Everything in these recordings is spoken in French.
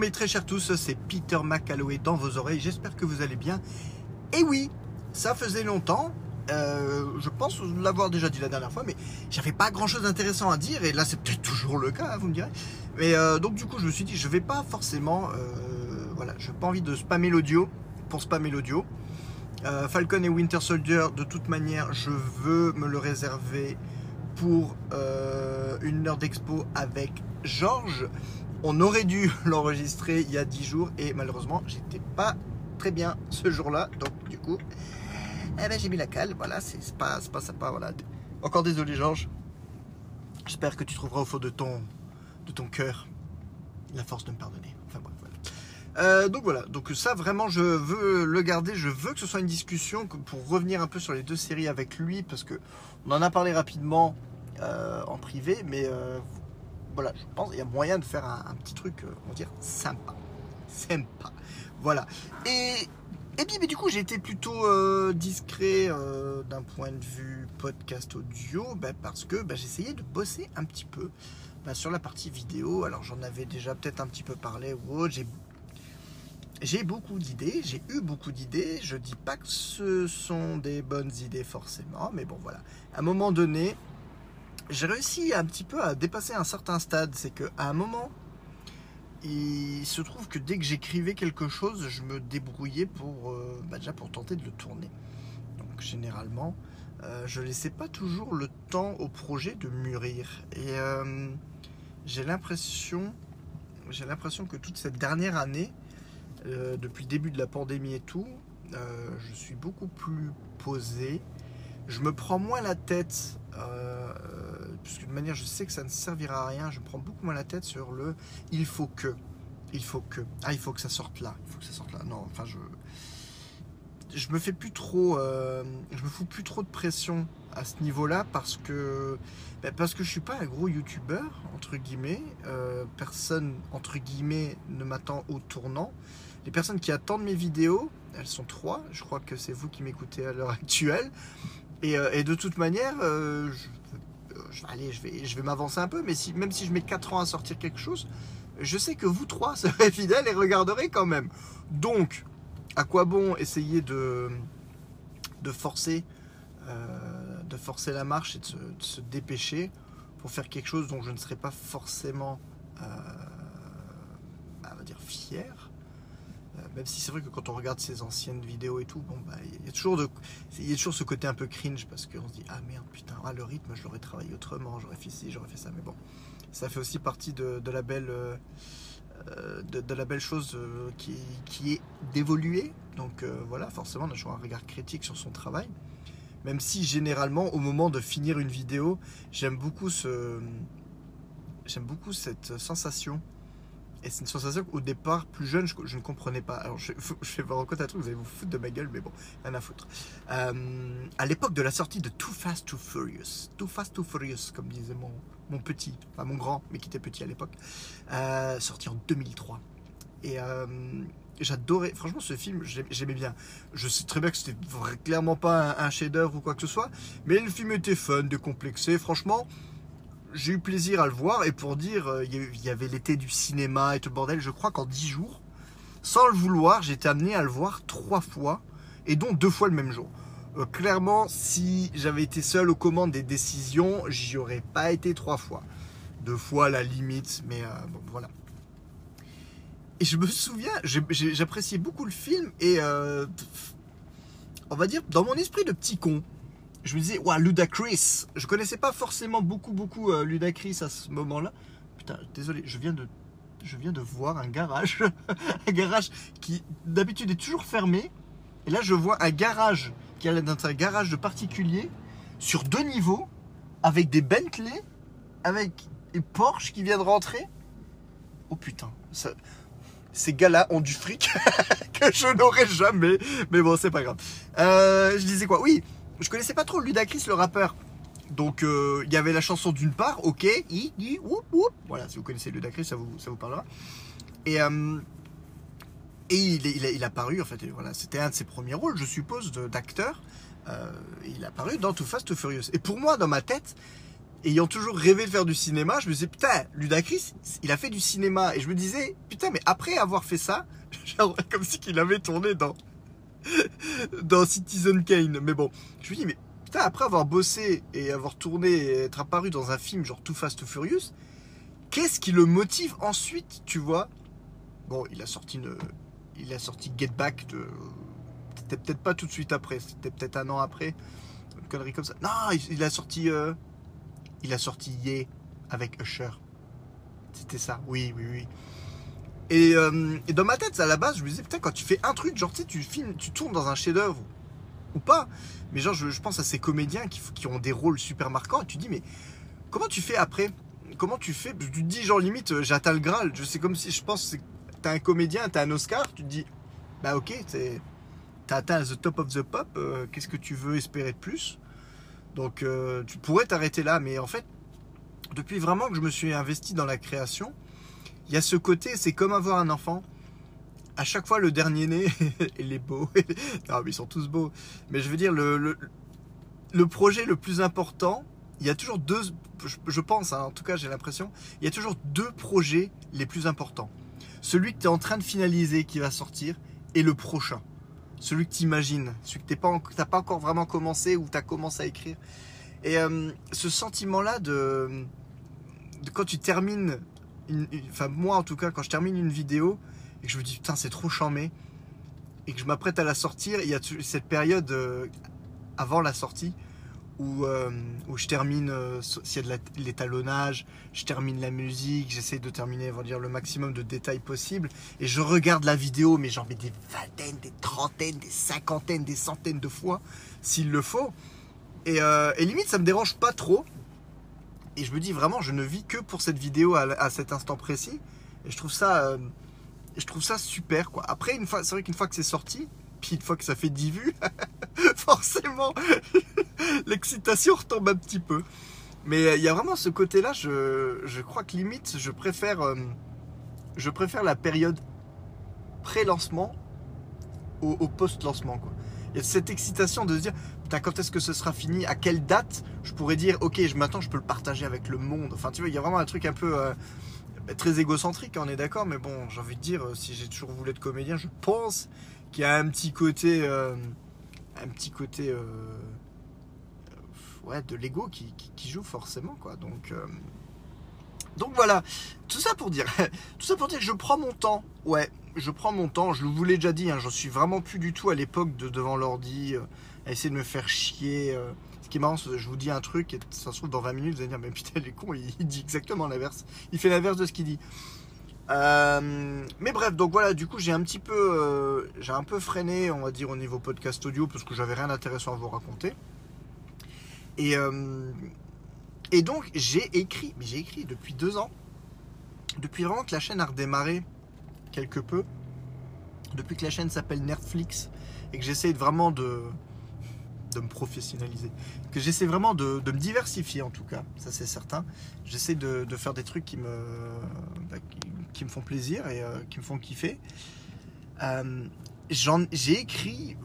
Mes très chers tous, c'est Peter McAlloway dans vos oreilles, j'espère que vous allez bien. Et oui, ça faisait longtemps, euh, je pense l'avoir déjà dit la dernière fois, mais j'avais pas grand chose d'intéressant à dire, et là c'est peut-être toujours le cas, vous me direz. Mais euh, donc du coup je me suis dit, je vais pas forcément, euh, voilà, je n'ai pas envie de spammer l'audio pour spammer l'audio. Falcon et Winter Soldier, de toute manière, je veux me le réserver pour une heure d'expo avec Georges. On aurait dû l'enregistrer il y a 10 jours et malheureusement, j'étais pas très bien ce jour-là. Donc, du coup, eh ben, j'ai mis la cale. Voilà, c'est pas, pas sympa. Voilà. Encore désolé, Georges. J'espère que tu trouveras au fond de ton, de ton cœur la force de me pardonner. Enfin, voilà. Euh, donc voilà, donc ça vraiment je veux le garder, je veux que ce soit une discussion pour revenir un peu sur les deux séries avec lui parce que on en a parlé rapidement euh, en privé, mais euh, voilà, je pense qu'il y a moyen de faire un, petit truc, euh, on va dire, sympa. Sympa. Voilà. Et, et puis, mais du coup, j'ai été plutôt euh, discret euh, d'un point de vue podcast audio, bah, parce que bah, j'essayais de bosser un petit peu bah, sur la partie vidéo. Alors, j'en avais déjà peut-être un petit peu parlé ou autre. J'ai j'ai beaucoup d'idées, j'ai eu beaucoup d'idées. Je dis pas que ce sont des bonnes idées forcément, mais bon voilà. À un moment donné, j'ai réussi un petit peu à dépasser un certain stade. C'est qu'à un moment, il se trouve que dès que j'écrivais quelque chose, je me débrouillais pour, euh, bah, déjà pour tenter de le tourner. Donc généralement, euh, je laissais pas toujours le temps au projet de mûrir. Et euh, j'ai l'impression, j'ai l'impression que toute cette dernière année, depuis le début de la pandémie et tout, je suis beaucoup plus posé. Je me prends moins la tête puisque de manière je sais que ça ne servira à rien, je prends beaucoup moins la tête sur le il faut que. Il faut que. Ah, il faut que ça sorte là. Il faut que ça sorte là. Non, enfin, je. Je me fais plus trop. Euh, je me fous plus trop de pression à ce niveau-là parce que. Ben, parce que je suis pas un gros youtubeur, entre guillemets. Euh, personne, entre guillemets, ne m'attend au tournant. Les personnes qui attendent mes vidéos, elles sont trois. Je crois que c'est vous qui m'écoutez à l'heure actuelle. Et, euh, et, de toute manière, je je, allez, je vais, je vais m'avancer un peu, mais si, même si je mets 4 ans à sortir quelque chose, je sais que vous trois serez fidèles et regarderez quand même. Donc, à quoi bon essayer de, de, forcer, euh, de forcer la marche et de se, dépêcher pour faire quelque chose dont je ne serais pas forcément, euh, on va dire, fier? euh, même si c'est vrai que quand on regarde ses anciennes vidéos et tout, bon, bah, il y, a toujours ce côté un peu cringe parce qu'on se dit ah merde putain ah, le rythme je l'aurais travaillé autrement, j'aurais fait ci, j'aurais fait ça, mais bon, ça fait aussi partie de, la belle euh, euh, la belle chose qui, qui est d'évoluer. Donc voilà, forcément on a toujours un regard critique sur son travail. Même si généralement au moment de finir une vidéo, j'aime beaucoup cette sensation et c'est une sensation qu'au départ, plus jeune, je, ne comprenais pas. Alors, je, je vais vous raconter un truc, vous allez vous foutre de ma gueule, mais bon, rien à foutre. Euh, à l'époque de la sortie de Too Fast, Too Furious, Too Fast, Too Furious, comme disait mon, mon petit, enfin mon grand, mais qui était petit à l'époque, euh, sorti en 2003. Et euh, j'adorais, franchement, ce film, j'aimais bien. Je sais très bien que c'était clairement pas un, un chef-d'œuvre ou quoi que ce soit, mais le film était fun, décomplexé, franchement j'ai eu plaisir à le voir et pour dire, euh, il y avait l'été du cinéma et tout le bordel, je crois qu'en 10 jours, sans le vouloir, j'ai été amené à le voir trois fois et dont deux fois le même jour. Euh, clairement, si j'avais été seul aux commandes des décisions, j'y aurais pas été trois fois. Deux fois la limite, mais euh, bon, voilà. Et je me souviens, j'appréciais beaucoup le film et on va dire, dans mon esprit de petit con, je me disais, ouais, Ludacris. Je connaissais pas forcément beaucoup, beaucoup euh, Ludacris à ce moment-là. Putain, désolé, je viens de, je viens de voir un garage. un garage qui, d'habitude, est toujours fermé. Et là, je vois un garage qui est dans un garage de particulier sur deux niveaux avec des Bentley, avec des Porsche qui viennent rentrer. Oh putain, ces gars-là ont du fric que je n'aurai jamais. Mais bon, c'est pas grave. Euh, je disais quoi? Oui, je connaissais pas trop Ludacris le rappeur. Donc euh, il y avait la chanson d'une part, ok, i, i, voilà, si vous connaissez Ludacris, ça vous, ça vous parlera. Et, euh, et il, il, a, il paru, en fait, voilà, c'était un de ses premiers rôles, je suppose, d'acteur. Euh, il a paru dans Too Fast, Too Furious. Et pour moi, dans ma tête, ayant toujours rêvé de faire du cinéma, je me disais, putain, Ludacris, il a fait du cinéma. Et je me disais, putain, mais après avoir fait ça, comme si qu'il avait tourné dans, dans Citizen Kane. Mais bon, je me dis, mais putain, après avoir bossé et avoir tourné et être apparu dans un film genre Too Fast, Too Furious, qu'est-ce qui le motive ensuite, tu vois? Bon, il a sorti une, il a sorti Get Back de, c'était peut-être pas tout de suite après, c'était peut-être un an après, une connerie comme ça. Non, il, a sorti, euh, il a sorti Yeah avec Usher. C'était ça, oui, oui, oui. Euh, et, dans ma tête, à la base, je me disais, putain, quand tu fais un truc, genre, tu sais, tu filmes, tu tournes dans un chef-d'œuvre ou pas, mais genre, je, pense à ces comédiens qui, ont des rôles super marquants, et tu dis, mais comment tu fais après? Comment tu fais? Tu te dis, genre, limite, euh, j'atteins le Graal. Sais comme si, je pense, t'as un comédien, t'as un Oscar, tu te dis, bah ok, t'as atteint the top of the pop, euh, qu'est-ce que tu veux espérer de plus? Donc, tu pourrais t'arrêter là, mais en fait, depuis vraiment que je me suis investi dans la création, il y a ce côté, c'est comme avoir un enfant. À chaque fois, le dernier né, il est beau. non, mais ils sont tous beaux. Mais je veux dire, le, le, projet le plus important, il y a toujours deux, je, pense, hein, en tout cas j'ai l'impression, il y a toujours deux projets les plus importants. Celui que tu es en train de finaliser, qui va sortir, et le prochain. Celui que tu imagines, celui que tu n'as pas, encore vraiment commencé ou tu as commencé à écrire. Et euh, ce sentiment-là de, de, quand tu termines moi en tout cas, quand je termine une vidéo et que je me dis putain c'est trop chambé et que je m'apprête à la sortir, il y a cette période euh, avant la sortie où, euh, où je termine, euh, s'il y a de l'étalonnage, je termine la musique, j'essaie de terminer, on le maximum de détails possible. Et je regarde la vidéo, mais j'en mets des vingtaines, des trentaines, des cinquantaines, des centaines de fois, s'il le faut. Et, et, limite, ça me dérange pas trop et je me dis vraiment, je ne vis que pour cette vidéo à, cet instant précis. Et je trouve ça, euh, je trouve ça super. Après, une fois, c'est vrai qu'une fois que c'est sorti, puis une fois que ça fait 10 vues, forcément, l'excitation retombe un petit peu. Mais euh, il y a vraiment ce côté-là, je, je, crois que limite, je préfère, euh, je préfère la période pré-lancement au, post-lancement. Il y a cette excitation de se dire, quand est-ce que ce sera fini? À quelle date? Je pourrais dire, ok, je je peux le partager avec le monde. Enfin, tu vois, il y a vraiment un truc un peu euh, très égocentrique, on est d'accord, mais bon, j'ai envie de dire, euh, si j'ai toujours voulu être comédien, je pense qu'il y a un petit côté, euh, un petit côté, de l'ego qui, joue forcément, quoi. Donc. Donc voilà, tout ça pour dire, tout ça pour dire que je prends mon temps. Ouais, je prends mon temps. Je vous l'ai déjà dit, hein, j'en suis vraiment plus du tout à l'époque de devant l'ordi à essayer de me faire chier. Euh. Ce qui est marrant, je vous dis un truc et ça se trouve dans 20 minutes, vous allez dire, mais putain, il est con, il dit exactement l'inverse. Il fait l'inverse de ce qu'il dit. Euh, mais bref, donc voilà, du coup, j'ai un petit peu, euh, j'ai un peu freiné, on va dire, au niveau podcast audio parce que j'avais rien d'intéressant à vous raconter. Et, et donc, j'ai écrit, mais j'ai écrit depuis deux ans, depuis vraiment que la chaîne a redémarré quelque peu, depuis que la chaîne s'appelle Netflix et que j'essaie vraiment de, me professionnaliser, que j'essaie vraiment de, me diversifier en tout cas, ça c'est certain. J'essaie de, faire des trucs qui me, bah, qui, me font plaisir et euh, qui me font kiffer. Euh, j'ai écrit,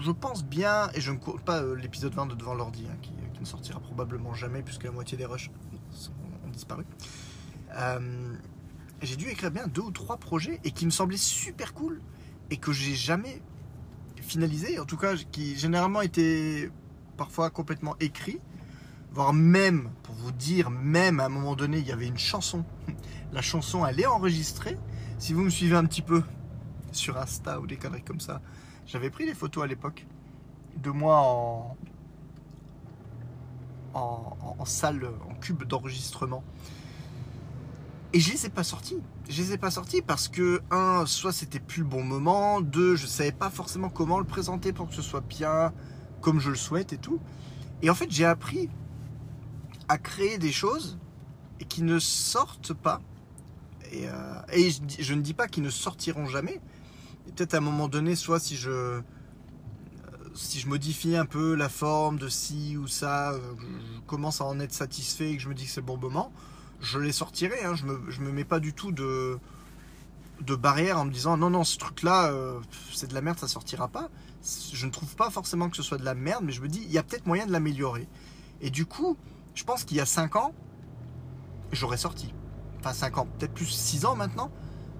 je pense bien, et je ne cours pas euh, l'épisode 20 de Devant l'ordi, hein, qui, sortira probablement jamais puisque la moitié des rushs ont, disparu. j'ai dû écrire bien deux ou trois projets et qui me semblaient super cool et que j'ai jamais finalisé, en tout cas qui généralement était parfois complètement écrit, voire même, pour vous dire, même à un moment donné, il y avait une chanson. La chanson, elle est enregistrée. Si vous me suivez un petit peu sur Insta ou des conneries comme ça, j'avais pris des photos à l'époque de moi en, en, en salle, en cube d'enregistrement. Et je les ai pas sortis. Je les ai pas sortis parce que, un, soit c'était plus le bon moment, deux, je savais pas forcément comment le présenter pour que ce soit bien comme je le souhaite et tout. Et en fait, j'ai appris à créer des choses qui ne sortent pas. Et, euh, je, ne dis pas qu'ils ne sortiront jamais. Peut-être à un moment donné, soit si je, si je modifie un peu la forme de ci ou ça, euh, je commence à en être satisfait et que je me dis que c'est le bon moment, je les sortirai. Hein. Je me, me mets pas du tout de, de barrière en me disant non, non, ce truc-là, euh, c'est de la merde, ça sortira pas. Je ne trouve pas forcément que ce soit de la merde, mais je me dis, il y a peut-être moyen de l'améliorer. Et du coup, Je pense qu'il y a 5 ans, j'aurais sorti. Enfin 5 ans, peut-être plus 6 ans maintenant.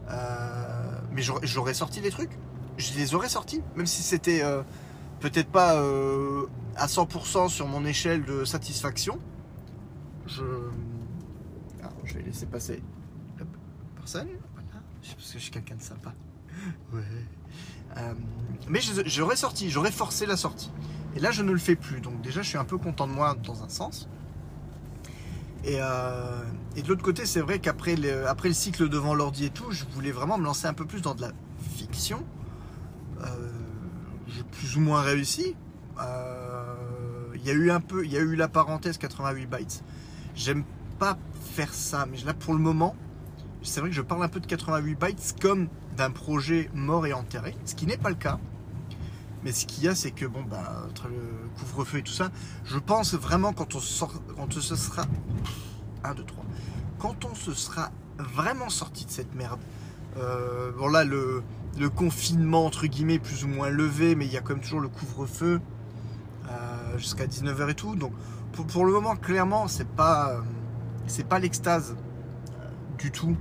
Euh, mais j'aurais sorti les trucs. Je les aurais sortis, même si c'était euh, peut-être pas euh, à 100% sur mon échelle de satisfaction. Je, je vais laisser passer la personne. Voilà. Parce que je suis quelqu'un de sympa. Ouais. mais j'aurais sorti, j'aurais forcé la sortie. Et là, je ne le fais plus. Donc déjà, je suis un peu content de moi dans un sens. Et, euh, de l'autre côté, c'est vrai qu'après le, le cycle devant l'ordi et tout, je voulais vraiment me lancer un peu plus dans de la fiction. Euh, plus ou moins réussi. Euh, il y a eu un peu, il y a eu la parenthèse 88 bytes. J'aime pas faire ça, mais là pour le moment, c'est vrai que je parle un peu de 88 bytes comme d'un projet mort et enterré, ce qui n'est pas le cas. Mais ce qu'il y a, c'est que bon, bah, entre le couvre-feu et tout ça, je pense vraiment quand on sort, quand ce sera 1, 2, 3, quand on se sera vraiment sorti de cette merde. Euh, bon là, le, le, confinement entre guillemets plus ou moins levé, mais il y a quand même toujours le couvre-feu euh, jusqu'à 19h et tout. Donc pour, le moment, clairement, c'est pas c'est pas l'extase euh, du tout.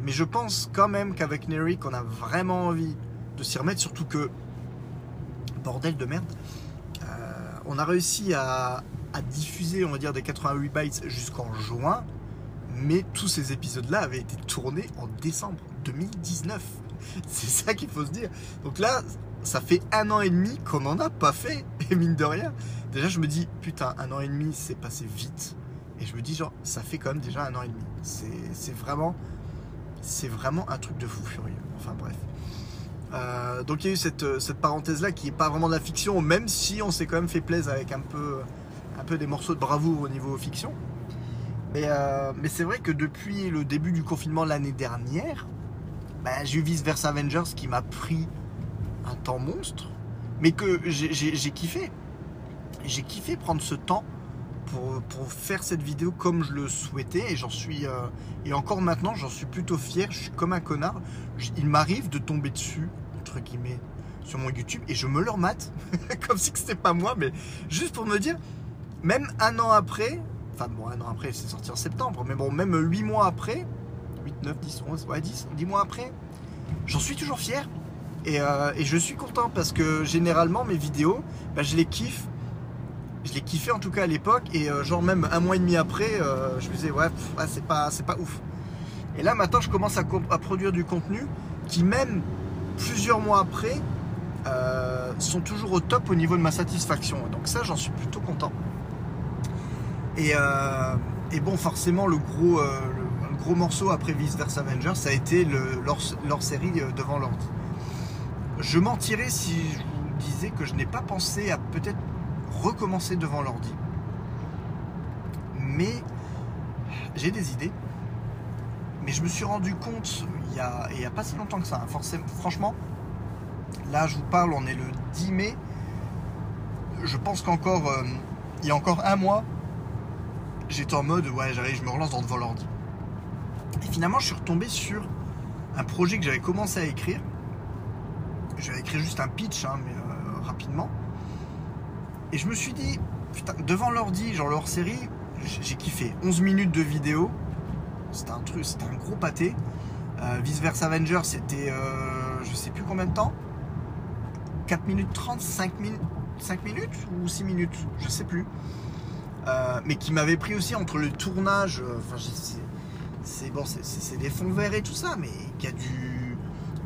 Mais je pense quand même qu'avec Nerik, on a vraiment envie de s'y remettre, surtout que bordel de merde. Euh, on a réussi à, diffuser, on va dire, des 88 bytes jusqu'en juin, mais tous ces épisodes-là avaient été tournés en décembre 2019. C'est ça qu'il faut se dire. Donc là, ça fait un an et demi qu'on n'en a pas fait, et mine de rien. Déjà, je me dis, putain, un an et demi, c'est passé vite. Et je me dis, genre, ça fait quand même déjà un an et demi. C'est vraiment, c'est vraiment un truc de fou furieux. Enfin bref. Euh, donc il y a eu cette, euh, parenthèse-là qui n'est pas vraiment de la fiction, même si on s'est quand même fait plaisir avec un peu, un peu des morceaux de bravoure au niveau fiction. Mais, euh, mais c'est vrai que depuis le début du confinement l'année dernière, bah, j'ai eu Vice Versa Avengers qui m'a pris un temps monstre, mais que j'ai kiffé. J'ai kiffé prendre ce temps pour, pour, faire cette vidéo comme je le souhaitais et j'en suis et encore maintenant j'en suis plutôt fier je suis comme un connard il m'arrive de tomber dessus entre guillemets, sur mon YouTube et je me le remate, comme si c'était pas moi, mais juste pour me dire, même un an après, enfin bon, un an après, c'est sorti en septembre, mais bon, même 8 mois après, 8, 9, 10, 11, ouais, 10, 10 mois après, j'en suis toujours fier. Et, euh, et, je suis content parce que généralement, mes vidéos, bah, je les kiffe. Je les kiffais en tout cas à l'époque et euh, genre même un mois et demi après, euh, je me disais ouais, c'est pas, pas ouf. Et là maintenant, je commence à, à produire du contenu qui même plusieurs mois après, sont toujours au top au niveau de ma satisfaction. Donc ça, j'en suis plutôt content. Et, euh, bon, forcément, le gros, gros morceau après Vice Versa Avengers, ça a été leur, série devant l'ordi. Je mentirais si je vous disais que je n'ai pas pensé à peut-être recommencer devant l'ordi. Mais j'ai des idées. Mais je me suis rendu compte il n'y a, pas si longtemps que ça. Hein. Forcément, franchement, là je vous parle, on est le 10 mai. Je pense qu'encore, euh, il y a encore un mois, j'étais en mode ouais, j'arrive, je me relance dans devant l'ordi. Et finalement, je suis retombé sur un projet que j'avais commencé à écrire. J'avais écrit juste un pitch, hein, mais euh, rapidement. Et je me suis dit, putain, devant l'ordi, genre leur série, j'ai kiffé. 11 minutes de vidéo. C'était un truc, c'était un gros pâté. Euh, Vice Versa Avenger, c'était euh, je sais plus combien de temps 4 minutes 30, 5 minutes, 5 minutes ou 6 minutes, je sais plus. Euh, mais qui m'avait pris aussi entre le tournage, enfin c'est bon, c'est des fonds verts et tout ça, mais qui a du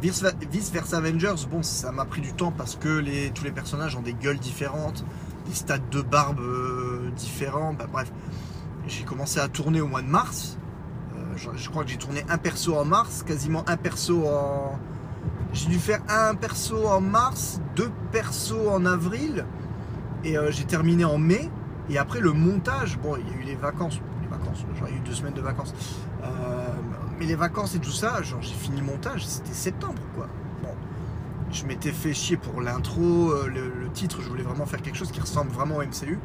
Vice Versa Avengers, bon, ça m'a pris du temps parce que tous les personnages ont des gueules différentes, des stades de barbe différents, bah, bref. J'ai commencé à tourner au mois de mars, je, crois que j'ai tourné un perso en mars, quasiment un perso en. J'ai dû faire un perso en mars, deux persos en avril, et euh, j'ai terminé en mai. Et après le montage, bon, il y a eu les vacances, vacances, a eu deux semaines de vacances. Euh, mais les vacances et tout ça, j'ai fini le montage, c'était septembre quoi. Bon, je m'étais fait chier pour l'intro, euh, le, titre, je voulais vraiment faire quelque chose qui ressemble vraiment au MCU.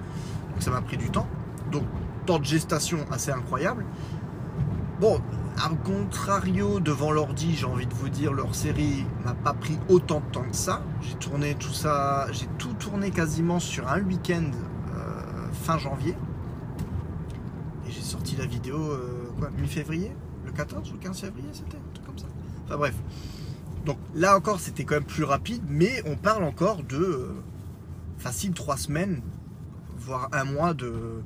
Donc ça m'a pris du temps. Donc temps de gestation assez incroyable. Bon, à contrario, devant l'ordi, j'ai envie de vous dire, leur série m'a pas pris autant de temps que ça. J'ai tourné tout ça, j'ai tout tourné quasiment sur un week-end euh, fin janvier. Sorti la vidéo, euh, quoi, mi-février Le 14 ou le 15 février, c'était un truc comme ça. Enfin bref. Donc là encore, c'était quand même plus rapide, mais on parle encore de euh, facile trois semaines, voire un mois de,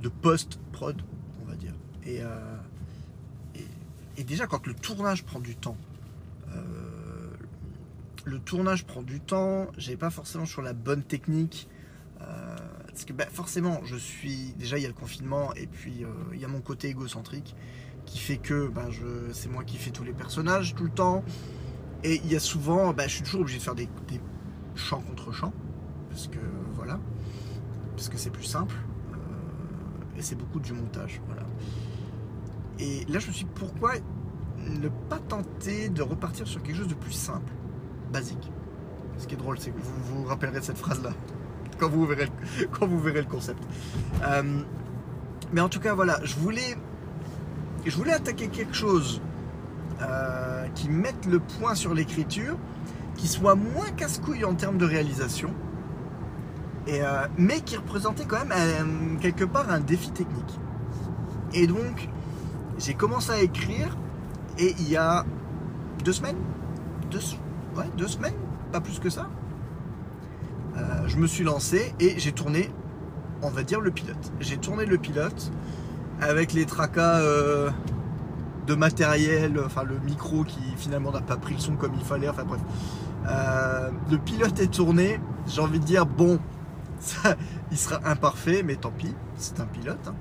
de post-prod, on va dire. Et, euh, et, déjà, quand le tournage prend du temps, le tournage prend du temps, j'ai pas forcément sur la bonne technique. Parce que bah, forcément, je suis. Déjà, il y a le confinement, et puis euh, il y a mon côté égocentrique qui fait que bah, c'est moi qui fais tous les personnages tout le temps. Et il y a souvent. bah, je suis toujours obligé de faire des, des chants contre chants. Parce que voilà. Parce que c'est plus simple. euh, et c'est beaucoup du montage. Voilà. Et là, je me suis dit, pourquoi ne pas tenter de repartir sur quelque chose de plus simple, basique? Ce qui est drôle, c'est que vous vous rappellerez de cette phrase-là quand vous verrez le, quand vous verrez le concept. Euh, mais en tout cas, voilà, je voulais, je voulais attaquer quelque chose euh, qui mette le point sur l'écriture, qui soit moins casse-couille en termes de réalisation, euh, mais qui représentait quand même quelque part un défi technique. Et donc, j'ai commencé à écrire, et il y a deux semaines, deux, ouais, deux semaines, pas plus que ça, euh, je me suis lancé et j'ai tourné, on va dire, le pilote. J'ai tourné le pilote avec les tracas euh, de matériel, enfin le micro qui finalement n'a pas pris le son comme il fallait, enfin bref. Euh, le pilote est tourné, j'ai envie de dire, bon, ça, il sera imparfait, mais tant pis, c'est un pilote. hein.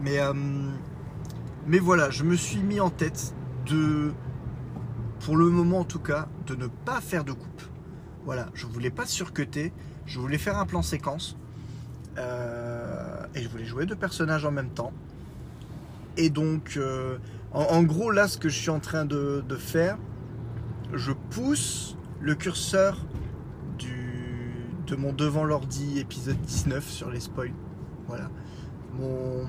Mais, mais voilà, je me suis mis en tête de, pour le moment en tout cas, de ne pas faire de coupe. Voilà, je voulais pas surcuter, je voulais faire un plan séquence. euh, et je voulais jouer deux personnages en même temps. Et donc, euh, en, gros, là, ce que je suis en train de, faire, je pousse le curseur du, de mon devant l'ordi épisode 19 sur les spoils. Voilà. Mon,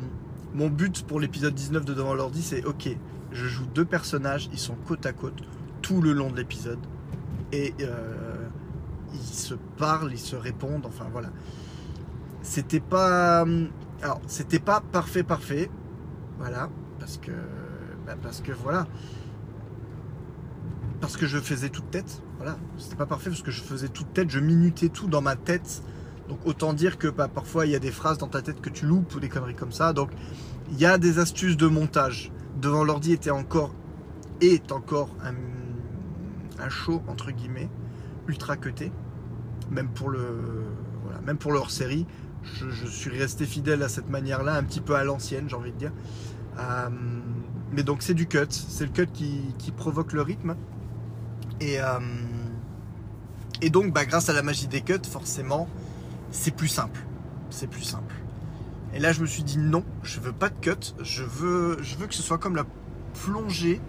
mon but pour l'épisode 19 de devant l'ordi, c'est ok, je joue deux personnages, ils sont côte à côte tout le long de l'épisode. Et euh, ils se parlent, ils se répondent, enfin voilà. C'était pas. Alors, c'était pas parfait, parfait. Voilà. Parce que. bah, parce que voilà. Parce que je faisais toute tête. Voilà. C'était pas parfait parce que je faisais toute tête, je minutais tout dans ma tête. Donc autant dire que bah, parfois il y a des phrases dans ta tête que tu loupes ou des conneries comme ça. Donc il y a des astuces de montage. Devant l'ordi était encore est encore un, un show entre guillemets ultra cuté. Même pour le voilà, même pour le hors-série, je, suis resté fidèle à cette manière-là, un petit peu à l'ancienne, j'ai envie de dire. Euh, mais donc c'est du cut, c'est le cut qui, provoque le rythme. Et, euh, et donc bah, grâce à la magie des cuts, forcément, c'est plus simple. C'est plus simple. Et là je me suis dit non, je veux pas de cut, je veux, je veux que ce soit comme la plongée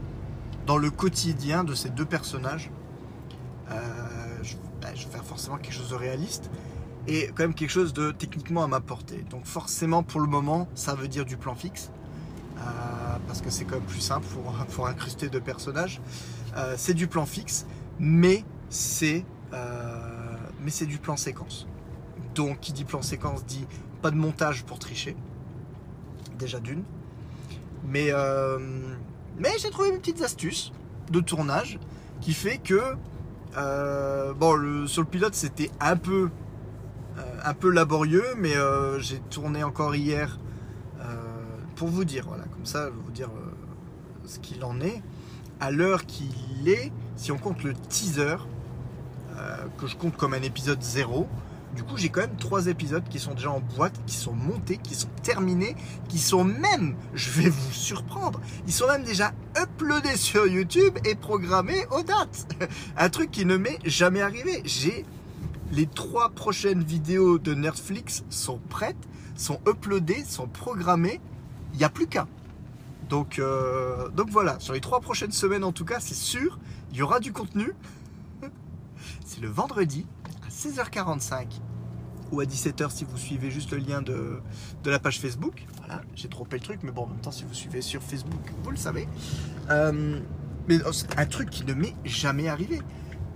dans le quotidien de ces deux personnages. Euh, je, vais faire forcément quelque chose de réaliste et quand même quelque chose de techniquement à ma portée. Donc forcément pour le moment ça veut dire du plan fixe. Euh, parce que c'est quand même plus simple pour, pour incruster deux personnages. Euh, c'est du plan fixe, mais c'est euh, mais c'est du plan séquence. Donc qui dit plan séquence dit pas de montage pour tricher. Déjà d'une. Mais mais j'ai trouvé mes petites astuces de tournage qui fait que euh, bon le, sur le pilote c'était un peu euh, un peu laborieux, mais euh, j'ai tourné encore hier pour vous dire, voilà, comme ça, vous dire ce qu'il en est. À l'heure qu'il est, si on compte le teaser, que je compte comme un épisode 0, du coup j'ai quand même trois épisodes qui sont déjà en boîte, qui sont montés, qui sont terminés, qui sont même, je vais vous surprendre, ils sont même déjà uploadés sur YouTube et programmés aux dates. Un truc qui ne m'est jamais arrivé. J'ai les trois prochaines vidéos de Netflix sont prêtes, sont uploadées, sont programmées. Il n'y a plus qu'un. Donc, euh, donc voilà, sur les trois prochaines semaines en tout cas, c'est sûr, il y aura du contenu. C'est le vendredi 16h45 ou à 17h si vous suivez juste le lien de, de la page Facebook. Voilà, j'ai trompé le truc, mais bon, en même temps, si vous suivez sur Facebook, vous le savez. Euh, mais oh, un truc qui ne m'est jamais arrivé.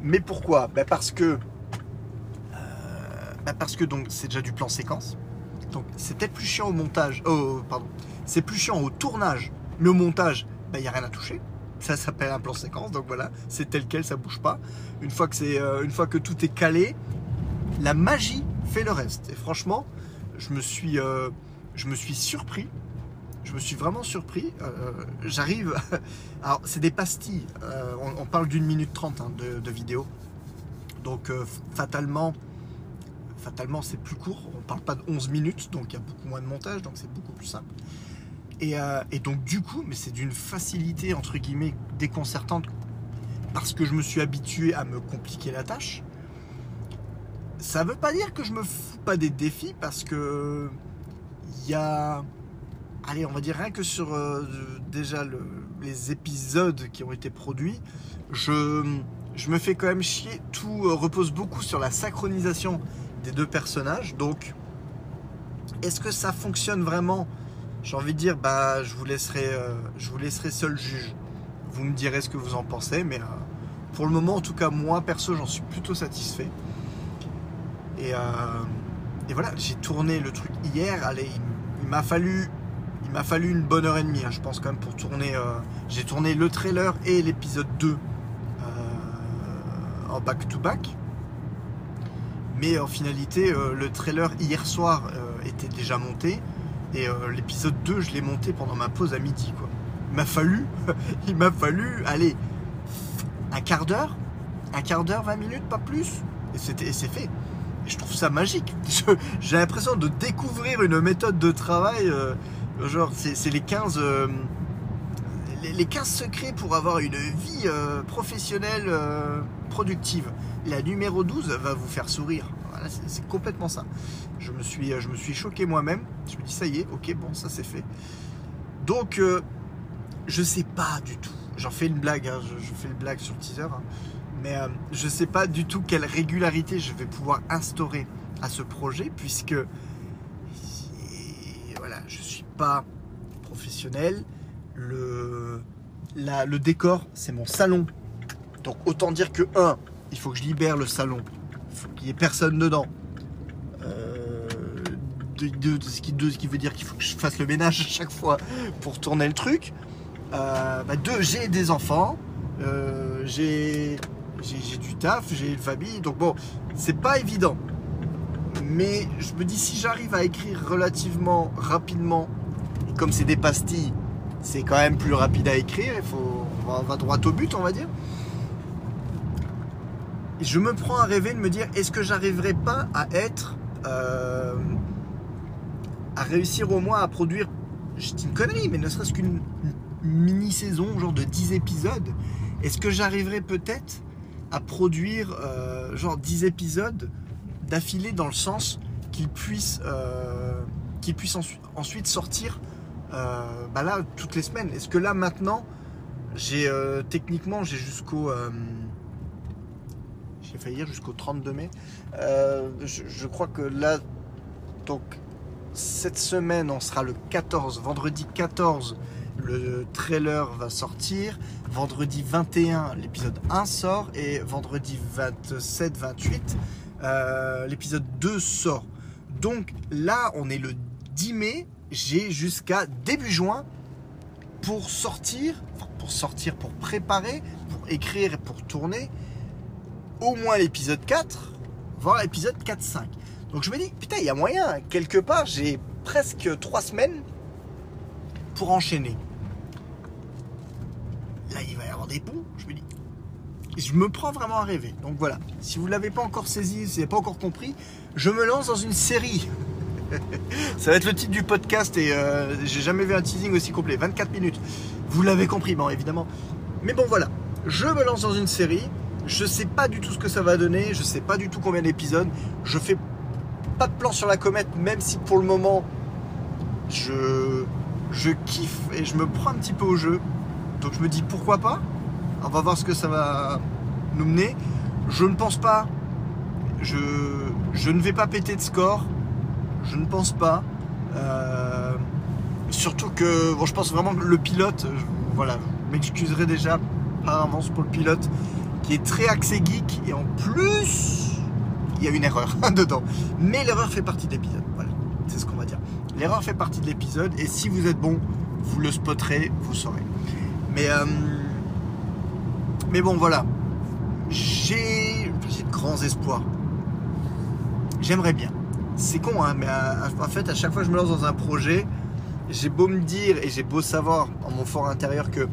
Mais pourquoi? Ben Parce que bah parce que donc c'est déjà du plan séquence. Donc c'est peut-être plus chiant au montage. Oh, pardon. C'est plus chiant au tournage, mais au montage, il n'y a rien à toucher. Ça s'appelle un plan séquence, donc voilà, c'est tel quel, ça bouge pas. Une fois que, euh, une fois que tout est calé, la magie fait le reste. Et franchement, je me suis, euh, je me suis surpris. Je me suis vraiment surpris. Euh, j'arrive. Alors, c'est des pastilles. On, parle d'une minute trente hein, de, vidéo. Donc, fatalement, fatalement, c'est plus court. On parle pas de 11 minutes, donc il y a beaucoup moins de montage, donc c'est beaucoup plus simple. Euh, et, donc du coup, mais c'est d'une facilité entre guillemets déconcertante parce que je me suis habitué à me compliquer la tâche. Ça veut pas dire que je me fous pas des défis parce que il y a, allez, on va dire rien que sur euh, déjà les épisodes qui ont été produits, je, me fais quand même chier. Tout euh, repose beaucoup sur la synchronisation des deux personnages. Donc, est-ce que ça fonctionne vraiment? J'ai envie de dire, bah, je vous laisserai, euh, je vous laisserai seul juge. Vous me direz ce que vous en pensez, mais pour le moment, en tout cas, moi perso, j'en suis plutôt satisfait. Et, euh, et voilà, j'ai tourné le truc hier. Allez, il, m'a fallu, il m'a fallu une bonne heure et demie, hein, je pense quand même pour tourner. j'ai tourné le trailer et l'épisode 2 en back to back. Mais en finalité, le trailer hier soir était déjà monté. Et euh, l'épisode 2, je l'ai monté pendant ma pause à midi. Quoi. Il m'a fallu, il m'a fallu, allez, un quart d'heure, un quart d'heure, 20 minutes, pas plus. Et c'était, c'est fait. Et je trouve ça magique. J'ai l'impression de découvrir une méthode de travail. Euh, genre, c'est, les 15 euh, les 15 secrets pour avoir une vie professionnelle productive. La numéro 12 va vous faire sourire c'est complètement ça. Je me suis, je me suis choqué moi-même. Je me dis, ça y est, ok, bon, ça c'est fait. Donc, euh, je sais pas du tout. J'en fais une blague, hein, je, fais une blague sur le teaser. Hein. Mais euh, je sais pas du tout quelle régularité je vais pouvoir instaurer à ce projet, puisque voilà, je suis pas professionnel. Le, le décor, c'est mon salon. Donc autant dire que, un, il faut que je libère le salon faut qu'il n'y ait personne dedans. Euh, ce, qui, ce, qui, veut dire qu'il faut que je fasse le ménage à chaque fois pour tourner le truc. Euh, bah, deux, j'ai des enfants, euh, j'ai du taf, j'ai une famille, donc bon, c'est pas évident. Mais je me dis, si j'arrive à écrire relativement rapidement, comme c'est des pastilles, c'est quand même plus rapide à écrire, il faut, on va droit au but, on va dire je me prends à rêver de me dire est-ce que j'arriverai pas à être euh, à réussir au moins à produire je dis une connerie mais ne serait-ce qu'une mini saison genre de 10 épisodes est-ce que j'arriverai peut-être à produire euh, genre 10 épisodes d'affilée dans le sens qu'ils puissent euh, puissent ensuite sortir bah là toutes les semaines est-ce que là maintenant j'ai techniquement j'ai jusqu'au j'ai failli dire jusqu'au 32 mai. Euh, je, crois que là, donc cette semaine, on sera le 14, vendredi 14, le trailer va sortir. Vendredi 21, l'épisode 1 sort. Et vendredi 27, 28, euh, l'épisode 2 sort. Donc là, on est le 10 mai. J'ai jusqu'à début juin pour sortir, pour sortir, pour préparer, pour écrire et pour tourner au moins l'épisode 4, voire l'épisode 4-5. Donc je me dis, putain, il y a moyen, quelque part, j'ai presque 3 semaines pour enchaîner. Là, il va y avoir je me dis. Je me prends vraiment à rêver. Donc voilà, si vous ne l'avez pas encore saisi, si vous n'avez pas encore compris, je me lance dans une série. Ça va être le titre du podcast et euh, j'ai jamais vu un teasing aussi complet. 24 minutes. Vous l'avez compris, bon, évidemment. Mais bon, voilà. Je me lance dans une série je sais pas du tout ce que ça va donner, je sais pas du tout combien d'épisodes. Je fais pas de plan sur la comète, même si pour le moment je kiffe et je me prends un petit peu au jeu. Donc je me dis pourquoi pas. On va voir ce que ça va nous mener. Je ne pense pas. Je, ne vais pas péter de score. Je ne pense pas. Euh, surtout que bon, je pense vraiment que le pilote, voilà, je m'excuserai déjà par avance pour le pilote qui est très axé geek et en plus il y a une erreur dedans. Mais l'erreur fait partie de l'épisode. Voilà. C'est ce qu'on va dire. L'erreur fait partie de l'épisode et si vous êtes bon, vous le spotterez, vous saurez. Mais, euh, mais bon, voilà. J'ai de grands espoirs. J'aimerais bien. C'est con, hein, mais en fait, à chaque fois que je me lance dans un projet, j'ai beau me dire et j'ai beau savoir en mon fort intérieur que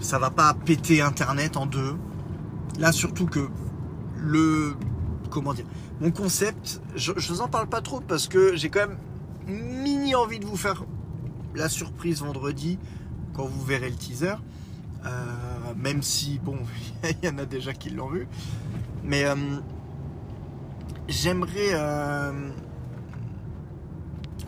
ça va pas péter Internet en deux. Là, surtout que le. Comment dire Mon concept, je, je vous en parle pas trop parce que j'ai quand même mini envie de vous faire la surprise vendredi quand vous verrez le teaser. Euh, même si, bon, il y en a déjà qui l'ont vu. Mais euh, j'aimerais. Euh,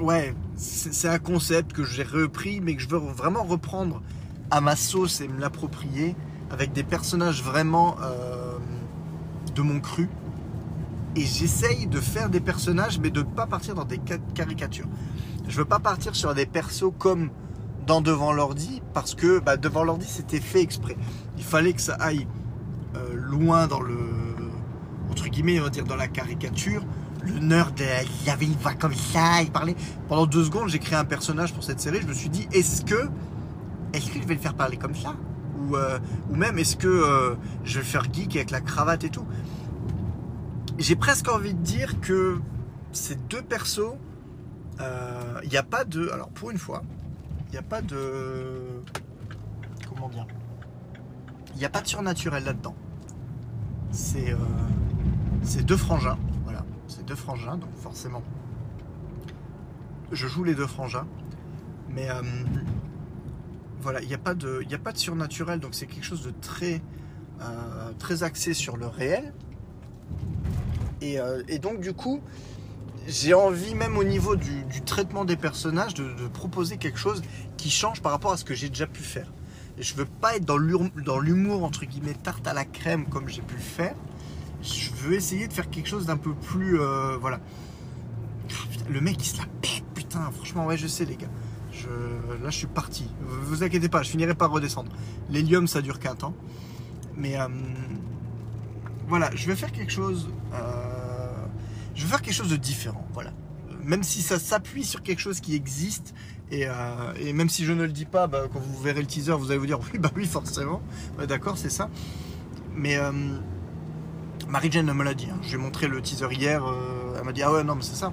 ouais, c'est un concept que j'ai repris, mais que je veux vraiment reprendre à ma sauce et me l'approprier avec des personnages vraiment de mon cru. Et j'essaye de faire des personnages, mais de ne pas partir dans des caricatures. Je veux pas partir sur des persos comme dans Devant l'ordi, parce que bah, Devant l'ordi, c'était fait exprès. Il fallait que ça aille euh, loin dans le. entre guillemets, on va dire dans la caricature. Le nerd, il avait une voix comme ça, il parlait. Pendant deux secondes, j'ai créé un personnage pour cette série. Je me suis dit, est-ce que. Est-ce que je vais le faire parler comme ça? Ou, euh, ou même est-ce que euh, je vais le faire geek avec la cravate et tout? J'ai presque envie de dire que ces deux persos, il n'y a pas de. Alors pour une fois, il n'y a pas de. Comment dire Il pas de surnaturel là-dedans. C'est. c'est deux frangins. Voilà. C'est deux frangins, donc forcément. Je joue les deux frangins. Mais. voilà, il n'y a, pas de, a pas de surnaturel, donc c'est quelque chose de très. très axé sur le réel. Et, et donc du coup, j'ai envie, même au niveau du, traitement des personnages, de, proposer quelque chose qui change par rapport à ce que j'ai déjà pu faire. Et je veux pas être dans l'humour, entre guillemets, tarte à la crème comme j'ai pu le faire. Je veux essayer de faire quelque chose d'un peu plus. Euh, voilà. le mec, il se la pète, putain. Franchement, ouais, je sais, les gars. Je, là, je suis parti. Vous inquiétez pas, je finirai par redescendre. L'hélium, ça dure qu'un temps. Mais. Euh, voilà, je vais faire quelque chose. Euh, je veux faire quelque chose de différent, voilà. Même si ça s'appuie sur quelque chose qui existe, et, euh, même si je ne le dis pas, bah, quand vous verrez le teaser, vous allez vous dire oui, bah oui, forcément. D'accord, c'est ça. Mais euh, Marie-Jane me l'a dit. Hein. J'ai montré le teaser hier. Euh, elle m'a dit ah ouais, non, mais c'est ça.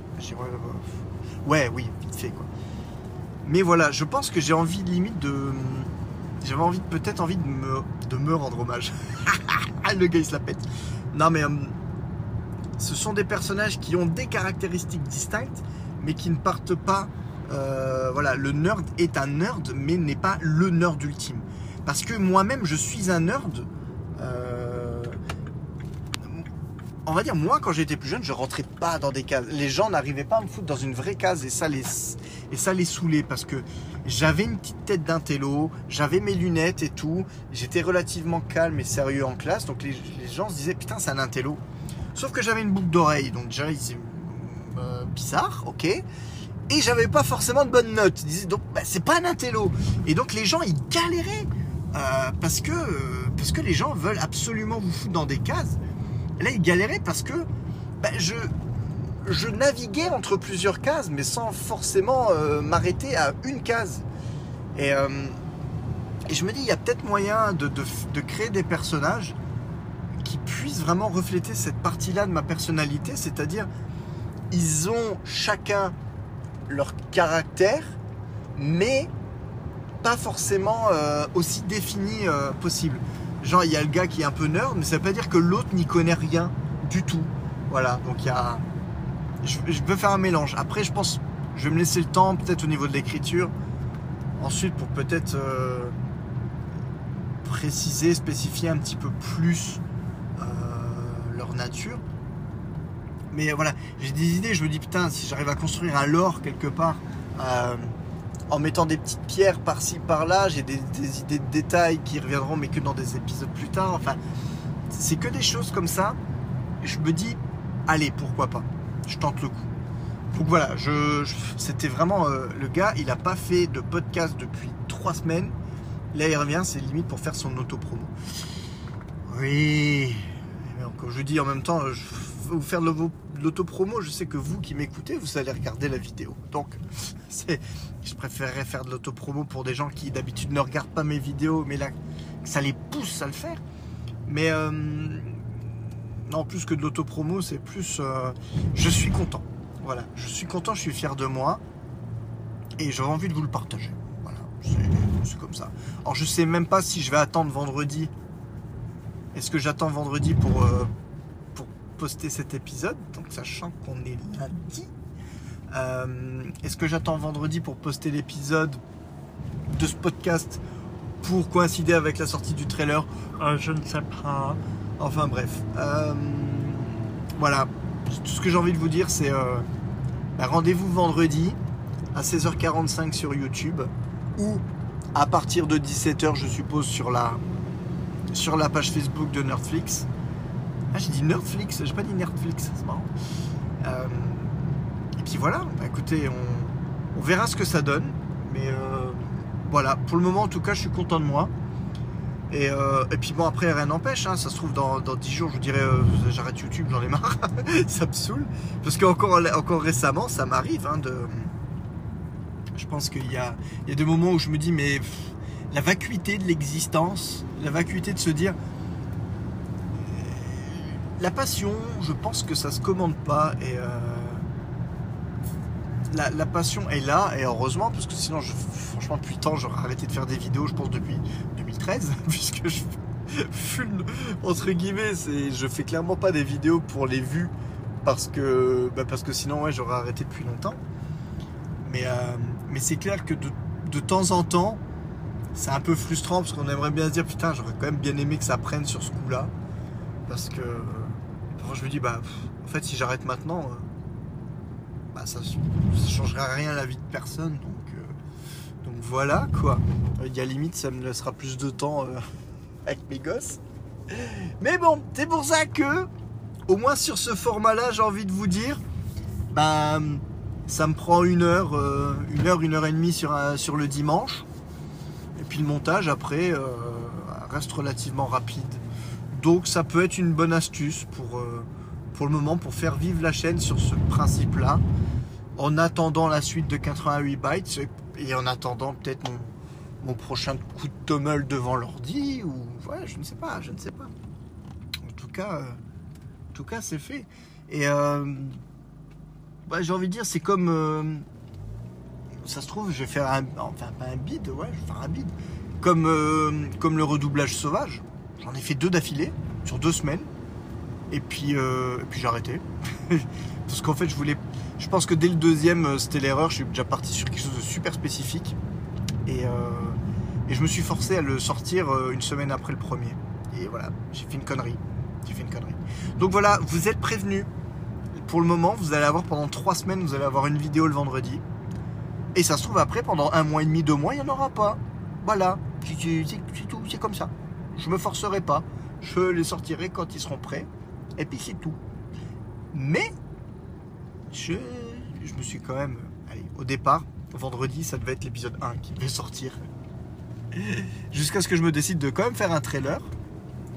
ouais, oui, vite fait quoi. Mais voilà, je pense que j'ai envie limite de. J'avais envie, peut-être envie de me, de me rendre hommage. le gars il se la pète. Non mais ce sont des personnages qui ont des caractéristiques distinctes, mais qui ne partent pas. Euh, voilà, le nerd est un nerd, mais n'est pas le nerd ultime. Parce que moi-même, je suis un nerd. Euh, on va dire, moi, quand j'étais plus jeune, je rentrais pas dans des cases. Les gens n'arrivaient pas à me foutre dans une vraie case et ça les, et ça les saoulait parce que j'avais une petite tête d'un télo, j'avais mes lunettes et tout. J'étais relativement calme et sérieux en classe. Donc les, les gens se disaient, putain, c'est un intello. Sauf que j'avais une boucle d'oreille, donc déjà, c'est euh, bizarre, ok. Et j'avais pas forcément de bonnes notes. Donc, bah, c'est pas un intello. Et donc, les gens, ils galéraient. Euh, parce, que, parce que les gens veulent absolument vous foutre dans des cases. là, ils galéraient parce que bah, je, naviguais entre plusieurs cases, mais sans forcément euh, m'arrêter à une case. Et, je me dis, il y a peut-être moyen de créer des personnages qui puissent vraiment refléter cette partie-là de ma personnalité, c'est-à-dire ils ont chacun leur caractère, mais pas forcément euh, aussi défini euh, possible. Genre, il y a le gars qui est un peu nerd, mais ça veut pas dire que l'autre n'y connaît rien du tout. Voilà, donc il y a. Je, je veux faire un mélange. Après, je pense, je vais me laisser le temps, peut-être au niveau de l'écriture. Ensuite, pour peut-être euh, préciser, spécifier un petit peu plus nature. Mais voilà, j'ai des idées, je me dis putain, si j'arrive à construire un lore quelque part, euh, en mettant des petites pierres par-ci par-là, j'ai des, idées de détails qui reviendront, mais que dans des épisodes plus tard. Enfin, c'est que des choses comme ça. Je me dis, allez, pourquoi pas Je tente le coup. Donc voilà, je, c'était vraiment euh, le gars, il a pas fait de podcast depuis trois semaines. Là, il revient, c'est limite pour faire son auto-promo. Oui, je dis en même temps, je vais vous faire de l'autopromo, je sais que vous qui m'écoutez, vous allez regarder la vidéo. Donc, je préférerais faire de l'autopromo pour des gens qui d'habitude ne regardent pas mes vidéos, mais là, ça les pousse à le faire. Mais euh, non, plus que de l'autopromo, c'est plus. euh, je suis content. Voilà, je suis content, je suis fier de moi. Et j'aurais envie de vous le partager. Voilà, c'est comme ça. Alors, je sais même pas si je vais attendre vendredi. Est-ce que j'attends vendredi pour, euh, pour poster cet épisode Donc, sachant qu'on est lundi. Euh, Est-ce que j'attends vendredi pour poster l'épisode de ce podcast pour coïncider avec la sortie du trailer? Euh, Je ne sais pas. Enfin bref. Voilà. Tout ce que j'ai envie de vous dire, c'est bah, rendez-vous vendredi à 16h45 sur YouTube ou à partir de 17h, je suppose, sur la, sur la page Facebook de Nerdflix. Ah, j'ai dit Nerdflix, j'ai pas dit Nerdflix, c'est marrant. Euh, et puis voilà, bah, écoutez, on, verra ce que ça donne. Mais euh, voilà, pour le moment en tout cas, je suis content de moi. Et, euh, et puis bon, après, rien n'empêche, hein, ça se trouve dans, dans 10 jours, je vous dirais, j'arrête YouTube, j'en ai marre, ça me saoule. Parce qu'encore encore récemment, ça m'arrive hein, de. Je pense qu'il y a, il y a des moments où je me dis, mais la vacuité de l'existence, la vacuité de se dire. euh, La passion, je pense que ça se commande pas. Et. euh, la, passion est là, et heureusement, parce que sinon, franchement, depuis le temps, j'aurais arrêté de faire des vidéos, je pense, depuis 2013, puisque je fume, entre guillemets, c'est, je fais clairement pas des vidéos pour les vues, parce que, bah, sinon, j'aurais arrêté depuis longtemps. Mais, euh, c'est clair que de temps en temps, c'est un peu frustrant, parce qu'on aimerait bien se dire, putain, j'aurais quand même bien aimé que ça prenne sur ce coup-là, parce que, je me dis, bah, en fait, si j'arrête maintenant, euh, bah, ça, ça changera rien à la vie de personne, donc, euh, donc voilà, quoi. Il y a limite, ça me laissera plus de temps euh, avec mes gosses. Mais bon, c'est pour ça que, au moins sur ce format-là, j'ai envie de vous dire, bah, ça me prend une heure, une heure, une heure et demie sur, un- sur le dimanche. Et puis le montage après euh, reste relativement rapide. Donc ça peut être une bonne astuce pour, euh, pour le moment pour faire vivre la chaîne sur ce principe-là. En attendant la suite de 88 bytes et en attendant peut-être mon, mon prochain coup de tommel devant l'ordi ou ouais, je ne sais pas, je ne sais pas. En tout cas, euh, en tout cas c'est fait. Et bah, j'ai envie de dire, c'est comme. Ça se trouve, je vais faire un. Enfin, pas un ouais, je vais faire un. Comme, euh, comme le redoublage sauvage. J'en ai fait deux d'affilée, sur deux semaines. Et puis, euh, puis j'ai arrêté. Parce qu'en fait, je voulais. Je pense que dès le deuxième, euh, c'était l'erreur. Je suis déjà parti sur quelque chose de super spécifique. Et, et je me suis forcé à le sortir une semaine après le premier. Et voilà, j'ai fait une connerie. J'ai fait une connerie. Donc voilà, vous êtes prévenus pour le moment, vous allez avoir pendant trois semaines, vous allez avoir une vidéo le vendredi. Et ça se trouve après, pendant un mois et demi, deux mois, il n'y en aura pas. Voilà, c'est tout, c'est comme ça. Je me forcerai pas. Je les sortirai quand ils seront prêts. Et puis c'est tout. Mais, je, me suis quand même. Allez, au départ, vendredi, ça devait être l'épisode 1 qui devait sortir. Jusqu'à ce que je me décide de quand même faire un trailer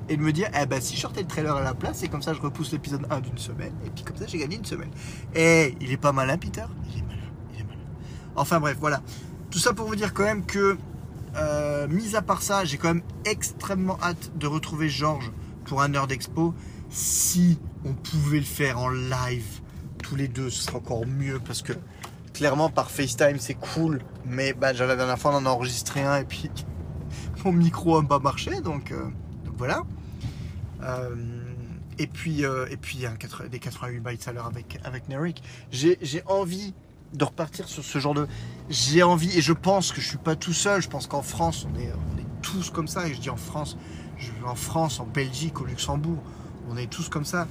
et de me dire, eh ben si je sortais le trailer à la place, et comme ça je repousse l'épisode 1 d'une semaine, et puis comme ça j'ai gagné une semaine. Eh, il est pas malin, Peter il est malin. Enfin bref, voilà. Tout ça pour vous dire quand même que, euh, mis à part ça, j'ai quand même extrêmement hâte de retrouver Georges pour un Nerd Expo. Si on pouvait le faire en live, tous les deux, ce serait encore mieux, parce que clairement par FaceTime c'est cool, mais bah, déjà, la dernière fois on en a enregistré un, et puis mon micro n'a pas marché, donc, euh, voilà. Euh, et puis, et puis un 80 des 88 bytes à l'heure avec, avec j'ai envie de repartir sur ce genre de. J'ai envie, et je pense que je suis pas tout seul. Je pense qu'en France, on est, on est tous comme ça. Et je dis en France, je, en France, en Belgique, au Luxembourg, on est tous comme ça.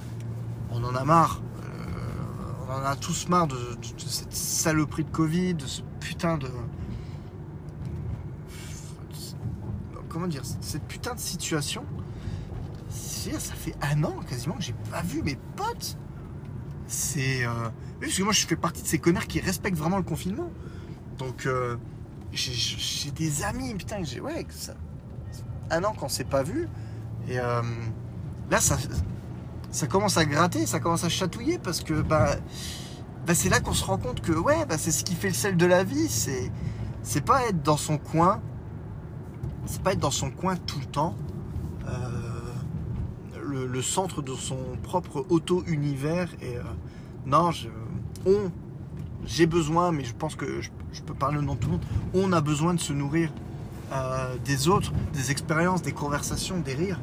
On en a marre. Euh, on en a tous marre de, cette saloperie de Covid, de ce putain de. Comment dire Cette putain de situation ça fait un an quasiment que j'ai pas vu mes potes. C'est. euh, parce que moi je fais partie de ces connards qui respectent vraiment le confinement. Donc euh, j'ai- des amis, putain, j'ai. Ouais, ça. Un an qu'on s'est pas vu. Et euh, là, ça. ça commence à gratter, ça commence à chatouiller parce que bah, bah c'est là qu'on se rend compte que ouais, bah, c'est ce qui fait le sel de la vie. C'est c'est pas être dans son coin, c'est pas être dans son coin tout le temps, euh, le, centre de son propre auto-univers. Et non, je, on, j'ai besoin, mais je pense que je, peux parler au nom de tout le monde, on a besoin de se nourrir euh, des autres, des expériences, des conversations, des rires.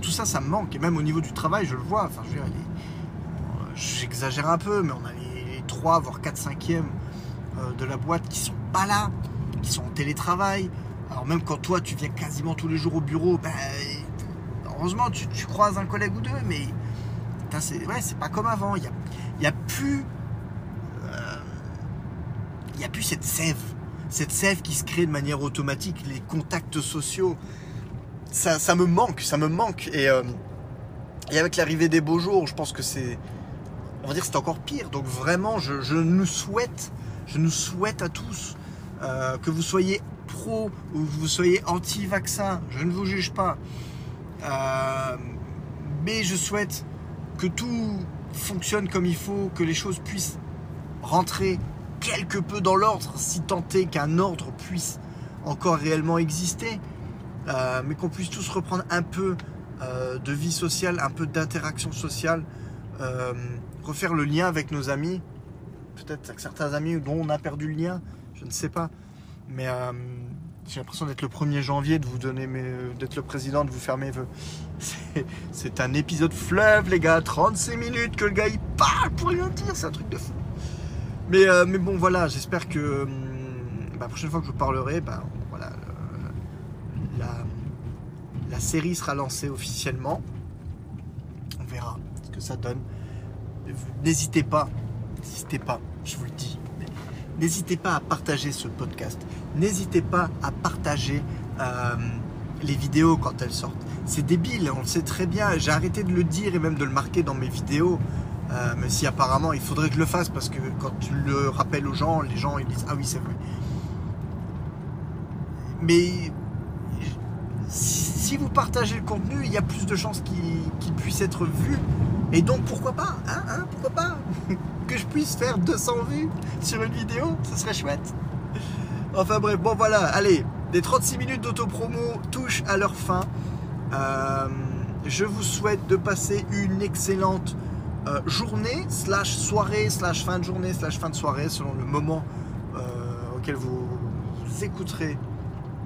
tout ça, ça me manque. Et même au niveau du travail, je le vois. Enfin, j'exagère un peu, mais on a les, les 3, voire 4 cinquièmes de la boîte qui sont pas là, qui sont en télétravail. Alors même quand toi tu viens quasiment tous les jours au bureau, ben, heureusement tu, croises un collègue ou deux, mais c'est pas comme avant. Il n'y a, y a plus. Euh, il a plus cette sève. Cette sève qui se crée de manière automatique, les contacts sociaux. Ça, me manque, ça me manque. Et, euh, et avec l'arrivée des beaux jours, je pense que c'est. On va dire c'est encore pire. Donc vraiment, je, je nous souhaite, je nous souhaite à tous euh, que vous soyez pro ou que vous soyez anti-vaccin, je ne vous juge pas. Mais je souhaite que tout fonctionne comme il faut, que les choses puissent rentrer quelque peu dans l'ordre, si tant est qu'un ordre puisse encore réellement exister, euh, mais qu'on puisse tous reprendre un peu de vie sociale, un peu d'interaction sociale, refaire le lien avec nos amis, peut-être avec certains amis dont on a perdu le lien, je ne sais pas. Mais euh, j'ai l'impression d'être le 1er janvier, de vous donner d'être le président, de vous faire mes vœux. C'est un épisode fleuve, les gars. 36 minutes que le gars il parle pour rien dire, c'est un truc de fou. Mais, euh, bon, voilà, j'espère que hum, bah, la prochaine fois que je vous parlerai, bah, la, la série sera lancée officiellement. On verra ce que ça donne. N'hésitez pas, n'hésitez pas, je vous le dis N'hésitez pas à partager ce podcast. N'hésitez pas à partager euh, les vidéos quand elles sortent. C'est débile, on le sait très bien. J'ai arrêté de le dire et même de le marquer dans mes vidéos. Euh, mais si apparemment il faudrait que je le fasse parce que quand tu le rappelles aux gens, les gens ils disent Ah oui, c'est vrai. Mais si vous partagez le contenu, il y a plus de chances qu'il puisse être vu. Et donc pourquoi pas hein, hein, Pourquoi pas que je puisse faire 200 vues sur une vidéo, ce serait chouette. Enfin bref, bon voilà, allez, les 36 minutes d'autopromo touchent à leur fin. Euh, je vous souhaite de passer une excellente euh, journée, slash soirée, slash fin de journée, slash fin de soirée, selon le moment euh, auquel vous, écouterez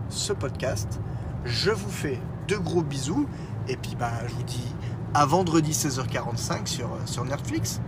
ce podcast. Je vous fais de gros bisous et puis bah, je vous dis à vendredi 16h45 sur, sur Netflix.